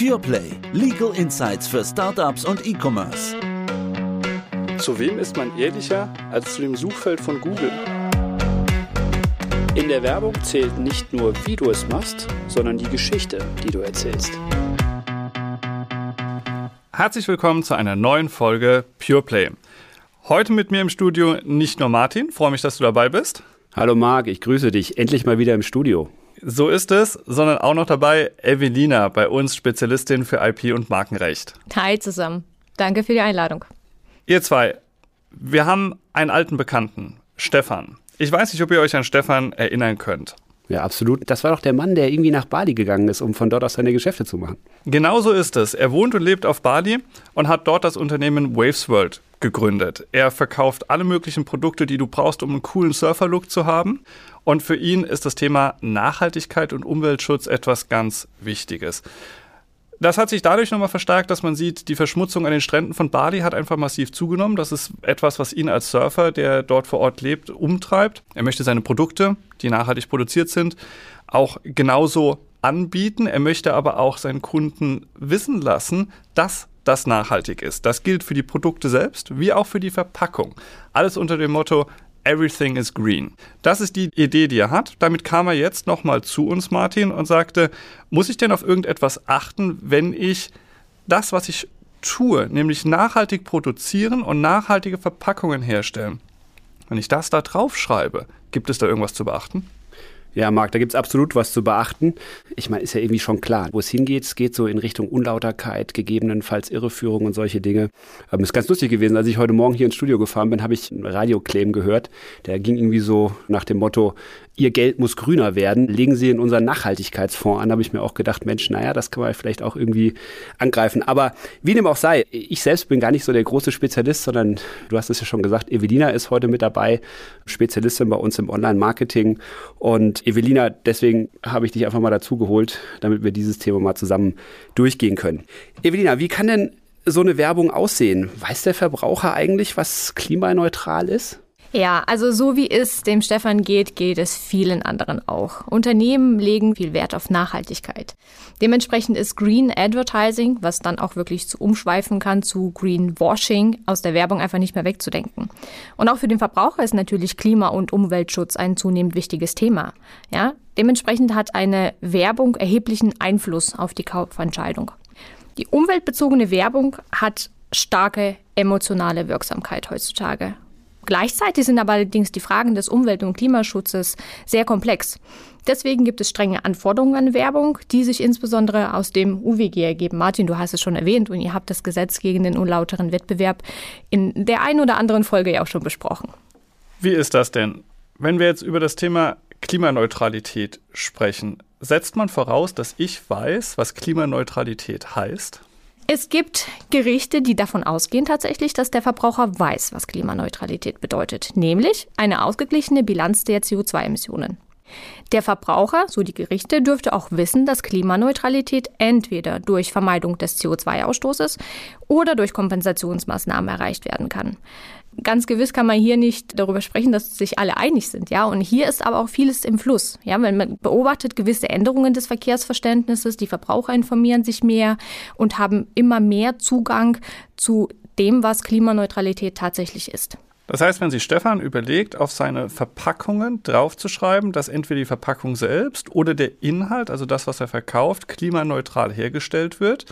PurePlay. Legal Insights für Startups und E-Commerce. Zu wem ist man ehrlicher als zu dem Suchfeld von Google? In der Werbung zählt nicht nur, wie du es machst, sondern die Geschichte, die du erzählst. Herzlich willkommen zu einer neuen Folge PurePlay. Heute mit mir im Studio nicht nur Martin, freue mich, dass du dabei bist. Hallo Marc, ich grüße dich. Endlich mal wieder im Studio. So ist es, sondern auch noch dabei Evelina, bei uns Spezialistin für IP und Markenrecht. Hi zusammen. Danke für die Einladung. Ihr zwei, wir haben einen alten Bekannten, Stefan. Ich weiß nicht, ob ihr euch an Stefan erinnern könnt. Ja, absolut. Das war doch der Mann, der irgendwie nach Bali gegangen ist, um von dort aus seine Geschäfte zu machen. Genau so ist es. Er wohnt und lebt auf Bali und hat dort das Unternehmen Waves World gegründet. Er verkauft alle möglichen Produkte, die du brauchst, um einen coolen Surfer-Look zu haben. Und für ihn ist das Thema Nachhaltigkeit und Umweltschutz etwas ganz Wichtiges. Das hat sich dadurch nochmal verstärkt, dass man sieht, die Verschmutzung an den Stränden von Bali hat einfach massiv zugenommen. Das ist etwas, was ihn als Surfer, der dort vor Ort lebt, umtreibt. Er möchte seine Produkte, die nachhaltig produziert sind, auch genauso anbieten. Er möchte aber auch seinen Kunden wissen lassen, dass das nachhaltig ist. Das gilt für die Produkte selbst wie auch für die Verpackung. Alles unter dem Motto Everything is green. Das ist die Idee, die er hat. Damit kam er jetzt nochmal zu uns, Martin, und sagte, muss ich denn auf irgendetwas achten, wenn ich das, was ich tue, nämlich nachhaltig produzieren und nachhaltige Verpackungen herstellen, wenn ich das da drauf schreibe, gibt es da irgendwas zu beachten? Ja, Marc, da gibt es absolut was zu beachten. Ich meine, ist ja irgendwie schon klar, wo es hingeht. Es geht so in Richtung Unlauterkeit, gegebenenfalls Irreführung und solche Dinge. Ähm, ist ganz lustig gewesen. Als ich heute Morgen hier ins Studio gefahren bin, habe ich einen Radioclaim gehört. Der ging irgendwie so nach dem Motto, Ihr Geld muss grüner werden, legen Sie in unseren Nachhaltigkeitsfonds an. Habe ich mir auch gedacht, Mensch, naja, das kann man vielleicht auch irgendwie angreifen. Aber wie dem auch sei, ich selbst bin gar nicht so der große Spezialist, sondern du hast es ja schon gesagt, Evelina ist heute mit dabei, Spezialistin bei uns im Online-Marketing. Und Evelina, deswegen habe ich dich einfach mal dazu geholt, damit wir dieses Thema mal zusammen durchgehen können. Evelina, wie kann denn so eine Werbung aussehen? Weiß der Verbraucher eigentlich, was klimaneutral ist? Ja, also so wie es dem Stefan geht, geht es vielen anderen auch. Unternehmen legen viel Wert auf Nachhaltigkeit. Dementsprechend ist Green Advertising, was dann auch wirklich zu umschweifen kann zu Greenwashing, aus der Werbung einfach nicht mehr wegzudenken. Und auch für den Verbraucher ist natürlich Klima- und Umweltschutz ein zunehmend wichtiges Thema. Ja, dementsprechend hat eine Werbung erheblichen Einfluss auf die Kaufentscheidung. Die umweltbezogene Werbung hat starke emotionale Wirksamkeit heutzutage. Gleichzeitig sind aber allerdings die Fragen des Umwelt- und Klimaschutzes sehr komplex. Deswegen gibt es strenge Anforderungen an Werbung, die sich insbesondere aus dem UWG ergeben. Martin, du hast es schon erwähnt und ihr habt das Gesetz gegen den unlauteren Wettbewerb in der einen oder anderen Folge ja auch schon besprochen. Wie ist das denn? Wenn wir jetzt über das Thema Klimaneutralität sprechen, setzt man voraus, dass ich weiß, was Klimaneutralität heißt? Es gibt Gerichte, die davon ausgehen tatsächlich, dass der Verbraucher weiß, was Klimaneutralität bedeutet, nämlich eine ausgeglichene Bilanz der CO2-Emissionen. Der Verbraucher, so die Gerichte, dürfte auch wissen, dass Klimaneutralität entweder durch Vermeidung des CO2-Ausstoßes oder durch Kompensationsmaßnahmen erreicht werden kann. Ganz gewiss kann man hier nicht darüber sprechen, dass sich alle einig sind, ja. Und hier ist aber auch vieles im Fluss, ja. Man beobachtet gewisse Änderungen des Verkehrsverständnisses, die Verbraucher informieren sich mehr und haben immer mehr Zugang zu dem, was Klimaneutralität tatsächlich ist. Das heißt, wenn sich Stefan überlegt, auf seine Verpackungen draufzuschreiben, dass entweder die Verpackung selbst oder der Inhalt, also das, was er verkauft, klimaneutral hergestellt wird,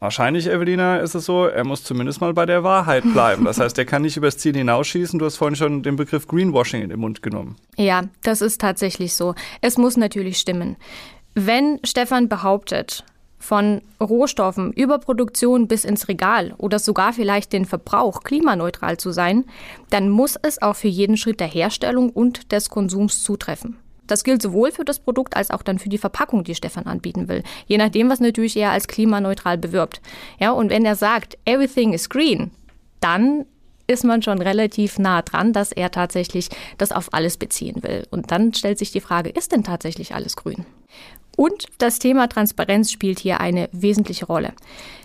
Wahrscheinlich, Evelina, ist es so, er muss zumindest mal bei der Wahrheit bleiben. Das heißt, er kann nicht übers Ziel hinausschießen. Du hast vorhin schon den Begriff Greenwashing in den Mund genommen. Ja, das ist tatsächlich so. Es muss natürlich stimmen. Wenn Stefan behauptet, von Rohstoffen über Produktion bis ins Regal oder sogar vielleicht den Verbrauch klimaneutral zu sein, dann muss es auch für jeden Schritt der Herstellung und des Konsums zutreffen. Das gilt sowohl für das Produkt als auch dann für die Verpackung, die Stefan anbieten will. Je nachdem, was natürlich er als klimaneutral bewirbt. Ja, und wenn er sagt, everything is green, dann ist man schon relativ nah dran, dass er tatsächlich das auf alles beziehen will. Und dann stellt sich die Frage, ist denn tatsächlich alles grün? Und das Thema Transparenz spielt hier eine wesentliche Rolle.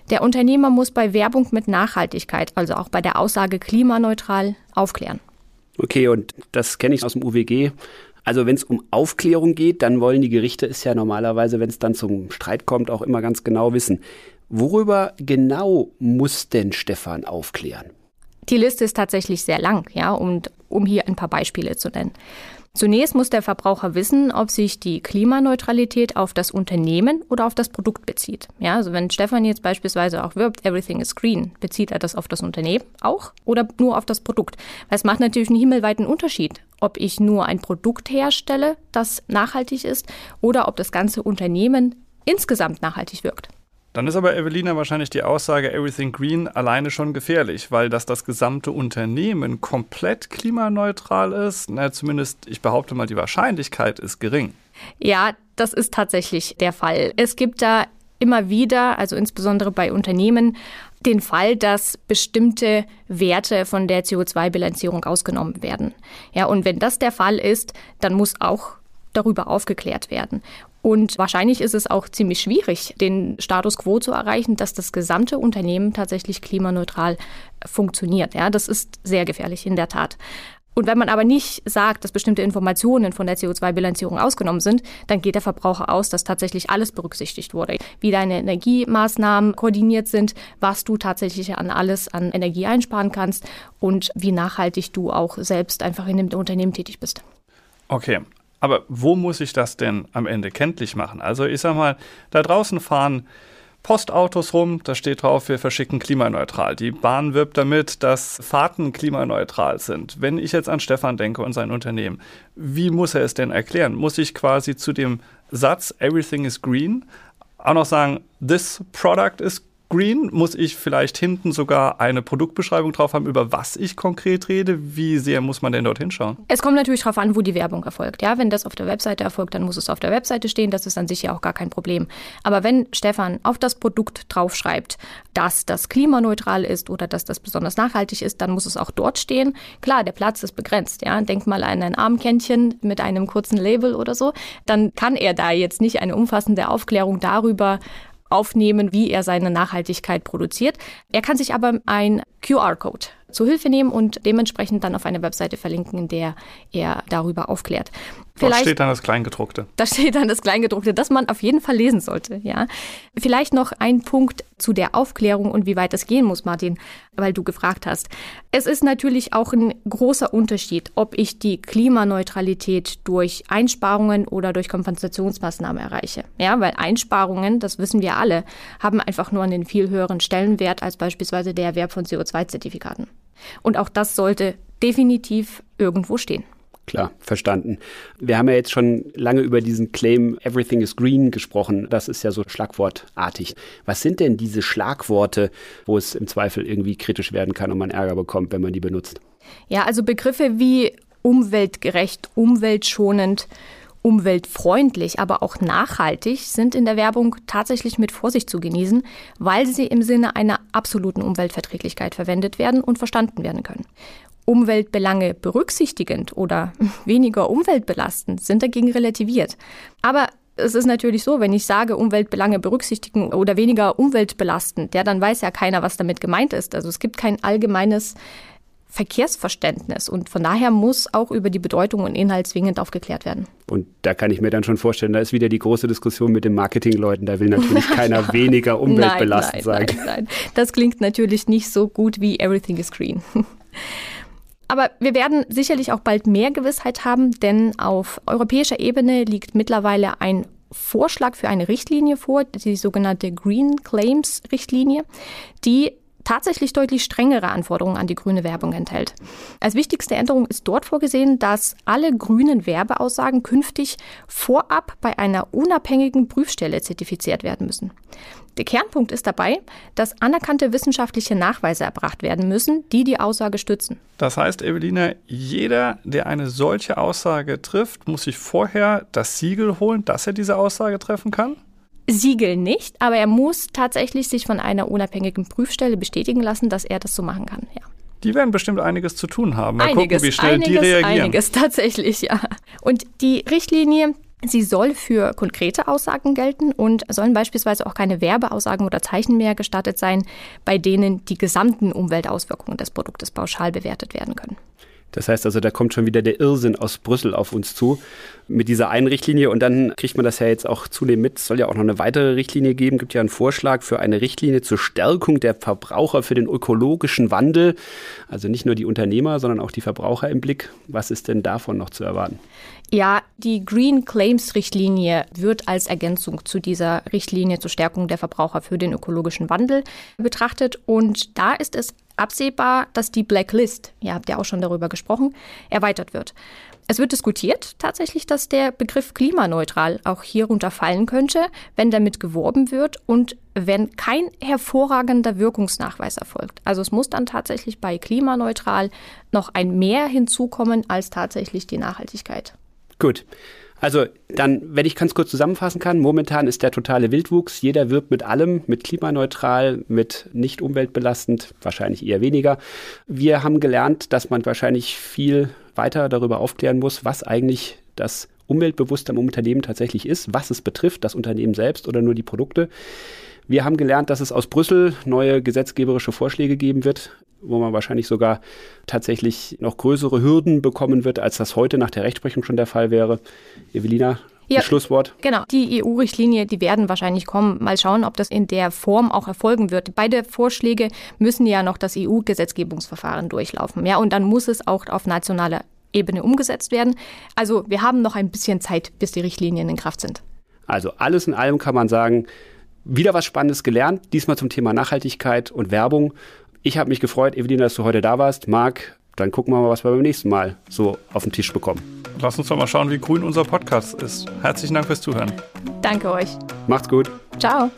Der Unternehmer muss bei Werbung mit Nachhaltigkeit, also auch bei der Aussage klimaneutral, aufklären. Okay, und das kenne ich aus dem UWG Also wenn es um Aufklärung geht, dann wollen die Gerichte es ja normalerweise, wenn es dann zum Streit kommt, auch immer ganz genau wissen. Worüber genau muss denn Stefan aufklären? Die Liste ist tatsächlich sehr lang, ja, und um hier ein paar Beispiele zu nennen. Zunächst muss der Verbraucher wissen, ob sich die Klimaneutralität auf das Unternehmen oder auf das Produkt bezieht. Ja, also wenn Stefan jetzt beispielsweise auch wirbt, everything is green, bezieht er das auf das Unternehmen auch oder nur auf das Produkt? Weil es macht natürlich einen himmelweiten Unterschied, ob ich nur ein Produkt herstelle, das nachhaltig ist, oder ob das ganze Unternehmen insgesamt nachhaltig wirkt. Dann ist aber Evelina wahrscheinlich die Aussage Everything Green alleine schon gefährlich, weil dass das gesamte Unternehmen komplett klimaneutral ist, na zumindest ich behaupte mal, die Wahrscheinlichkeit ist gering. Ja, das ist tatsächlich der Fall. Es gibt da immer wieder, also insbesondere bei Unternehmen, den Fall, dass bestimmte Werte von der CO2-Bilanzierung ausgenommen werden. Ja, und wenn das der Fall ist, dann muss auch darüber aufgeklärt werden. Und wahrscheinlich ist es auch ziemlich schwierig, den Status quo zu erreichen, dass das gesamte Unternehmen tatsächlich klimaneutral funktioniert. Ja, das ist sehr gefährlich in der Tat. Und wenn man aber nicht sagt, dass bestimmte Informationen von der CO2-Bilanzierung ausgenommen sind, dann geht der Verbraucher aus, dass tatsächlich alles berücksichtigt wurde. Wie deine Energiemaßnahmen koordiniert sind, was du tatsächlich an alles an Energie einsparen kannst und wie nachhaltig du auch selbst einfach in dem Unternehmen tätig bist. Okay, aber wo muss ich das denn am Ende kenntlich machen? Also ich sag mal, da draußen fahren Postautos rum, da steht drauf, wir verschicken klimaneutral. Die Bahn wirbt damit, dass Fahrten klimaneutral sind. Wenn ich jetzt an Stefan denke und sein Unternehmen, wie muss er es denn erklären? Muss ich quasi zu dem Satz Everything is green auch noch sagen, this product is Green muss ich vielleicht hinten sogar eine Produktbeschreibung drauf haben, über was ich konkret rede. Wie sehr muss man denn dort hinschauen? Es kommt natürlich darauf an, wo die Werbung erfolgt. Ja, wenn das auf der Webseite erfolgt, dann muss es auf der Webseite stehen. Das ist an sich ja auch gar kein Problem. Aber wenn Stefan auf das Produkt draufschreibt, dass das klimaneutral ist oder dass das besonders nachhaltig ist, dann muss es auch dort stehen. Klar, der Platz ist begrenzt. Ja, denk mal an ein Armkännchen mit einem kurzen Label oder so. Dann kann er da jetzt nicht eine umfassende Aufklärung darüber aufnehmen, wie er seine Nachhaltigkeit produziert. Er kann sich aber ein QR-Code zu Hilfe nehmen und dementsprechend dann auf eine Webseite verlinken, in der er darüber aufklärt. Vielleicht, da steht dann das Kleingedruckte. Da steht dann das Kleingedruckte, das man auf jeden Fall lesen sollte. Ja. Vielleicht noch ein Punkt zu der Aufklärung und wie weit es gehen muss, Martin, weil du gefragt hast. Es ist natürlich auch ein großer Unterschied, ob ich die Klimaneutralität durch Einsparungen oder durch Kompensationsmaßnahmen erreiche. Ja, weil Einsparungen, das wissen wir alle, haben einfach nur einen viel höheren Stellenwert als beispielsweise der Erwerb von CO2-Zertifikaten. Und auch das sollte definitiv irgendwo stehen. Klar, verstanden. Wir haben ja jetzt schon lange über diesen Claim Everything is Green gesprochen. Das ist ja so schlagwortartig. Was sind denn diese Schlagworte, wo es im Zweifel irgendwie kritisch werden kann und man Ärger bekommt, wenn man die benutzt? Ja, also Begriffe wie umweltgerecht, umweltschonend, umweltfreundlich, aber auch nachhaltig sind in der Werbung tatsächlich mit Vorsicht zu genießen, weil sie im Sinne einer absoluten Umweltverträglichkeit verwendet werden und verstanden werden können. Umweltbelange berücksichtigend oder weniger umweltbelastend sind dagegen relativiert. Aber es ist natürlich so, wenn ich sage, Umweltbelange berücksichtigen oder weniger umweltbelastend, ja, dann weiß ja keiner, was damit gemeint ist. Also es gibt kein allgemeines Verkehrsverständnis und von daher muss auch über die Bedeutung und Inhalt zwingend aufgeklärt werden. Und da kann ich mir dann schon vorstellen, da ist wieder die große Diskussion mit den Marketingleuten. Da will natürlich keiner weniger umweltbelastend sein. Nein, nein, das klingt natürlich nicht so gut wie Everything is Green. Aber wir werden sicherlich auch bald mehr Gewissheit haben, denn auf europäischer Ebene liegt mittlerweile ein Vorschlag für eine Richtlinie vor, die sogenannte Green Claims Richtlinie, die tatsächlich deutlich strengere Anforderungen an die grüne Werbung enthält. Als wichtigste Änderung ist dort vorgesehen, dass alle grünen Werbeaussagen künftig vorab bei einer unabhängigen Prüfstelle zertifiziert werden müssen. Der Kernpunkt ist dabei, dass anerkannte wissenschaftliche Nachweise erbracht werden müssen, die die Aussage stützen. Das heißt, Evelina, jeder, der eine solche Aussage trifft, muss sich vorher das Siegel holen, dass er diese Aussage treffen kann? Siegel nicht, aber er muss tatsächlich sich von einer unabhängigen Prüfstelle bestätigen lassen, dass er das so machen kann. Ja. Die werden bestimmt einiges zu tun haben. Mal einiges, gucken, wie schnell einiges, die reagieren. Einiges tatsächlich, ja. Und die Richtlinie Sie soll für konkrete Aussagen gelten und sollen beispielsweise auch keine Werbeaussagen oder Zeichen mehr gestattet sein, bei denen die gesamten Umweltauswirkungen des Produktes pauschal bewertet werden können. Das heißt also, da kommt schon wieder der Irrsinn aus Brüssel auf uns zu mit dieser einen Richtlinie und dann kriegt man das ja jetzt auch zunehmend mit. Es soll ja auch noch eine weitere Richtlinie geben. Gibt ja einen Vorschlag für eine Richtlinie zur Stärkung der Verbraucher für den ökologischen Wandel. Also nicht nur die Unternehmer, sondern auch die Verbraucher im Blick. Was ist denn davon noch zu erwarten? Ja, die Green Claims Richtlinie wird als Ergänzung zu dieser Richtlinie zur Stärkung der Verbraucher für den ökologischen Wandel betrachtet. Und da ist es absehbar, dass die Blacklist, ihr habt ja auch schon darüber gesprochen, erweitert wird. Es wird diskutiert tatsächlich, dass der Begriff klimaneutral auch hierunter fallen könnte, wenn damit geworben wird und wenn kein hervorragender Wirkungsnachweis erfolgt. Also es muss dann tatsächlich bei klimaneutral noch ein Mehr hinzukommen als tatsächlich die Nachhaltigkeit. Gut. Also dann, wenn ich ganz kurz zusammenfassen kann, momentan ist der totale Wildwuchs. Jeder wirbt mit allem, mit klimaneutral, mit nicht umweltbelastend, wahrscheinlich eher weniger. Wir haben gelernt, dass man wahrscheinlich viel weiter darüber aufklären muss, was eigentlich das Umweltbewusste am Unternehmen tatsächlich ist, was es betrifft, das Unternehmen selbst oder nur die Produkte. Wir haben gelernt, dass es aus Brüssel neue gesetzgeberische Vorschläge geben wird wo man wahrscheinlich sogar tatsächlich noch größere Hürden bekommen wird, als das heute nach der Rechtsprechung schon der Fall wäre. Evelina, ja, Schlusswort. Genau, die EU-Richtlinie, die werden wahrscheinlich kommen. Mal schauen, ob das in der Form auch erfolgen wird. Beide Vorschläge müssen ja noch das EU-Gesetzgebungsverfahren durchlaufen. Ja, und dann muss es auch auf nationaler Ebene umgesetzt werden. Also wir haben noch ein bisschen Zeit, bis die Richtlinien in Kraft sind. Also alles in allem kann man sagen, wieder was Spannendes gelernt, diesmal zum Thema Nachhaltigkeit und Werbung. Ich habe mich gefreut, Evelina, dass du heute da warst. Marc, dann gucken wir mal, was wir beim nächsten Mal so auf den Tisch bekommen. Lass uns doch mal schauen, wie grün unser Podcast ist. Herzlichen Dank fürs Zuhören. Danke euch. Macht's gut. Ciao.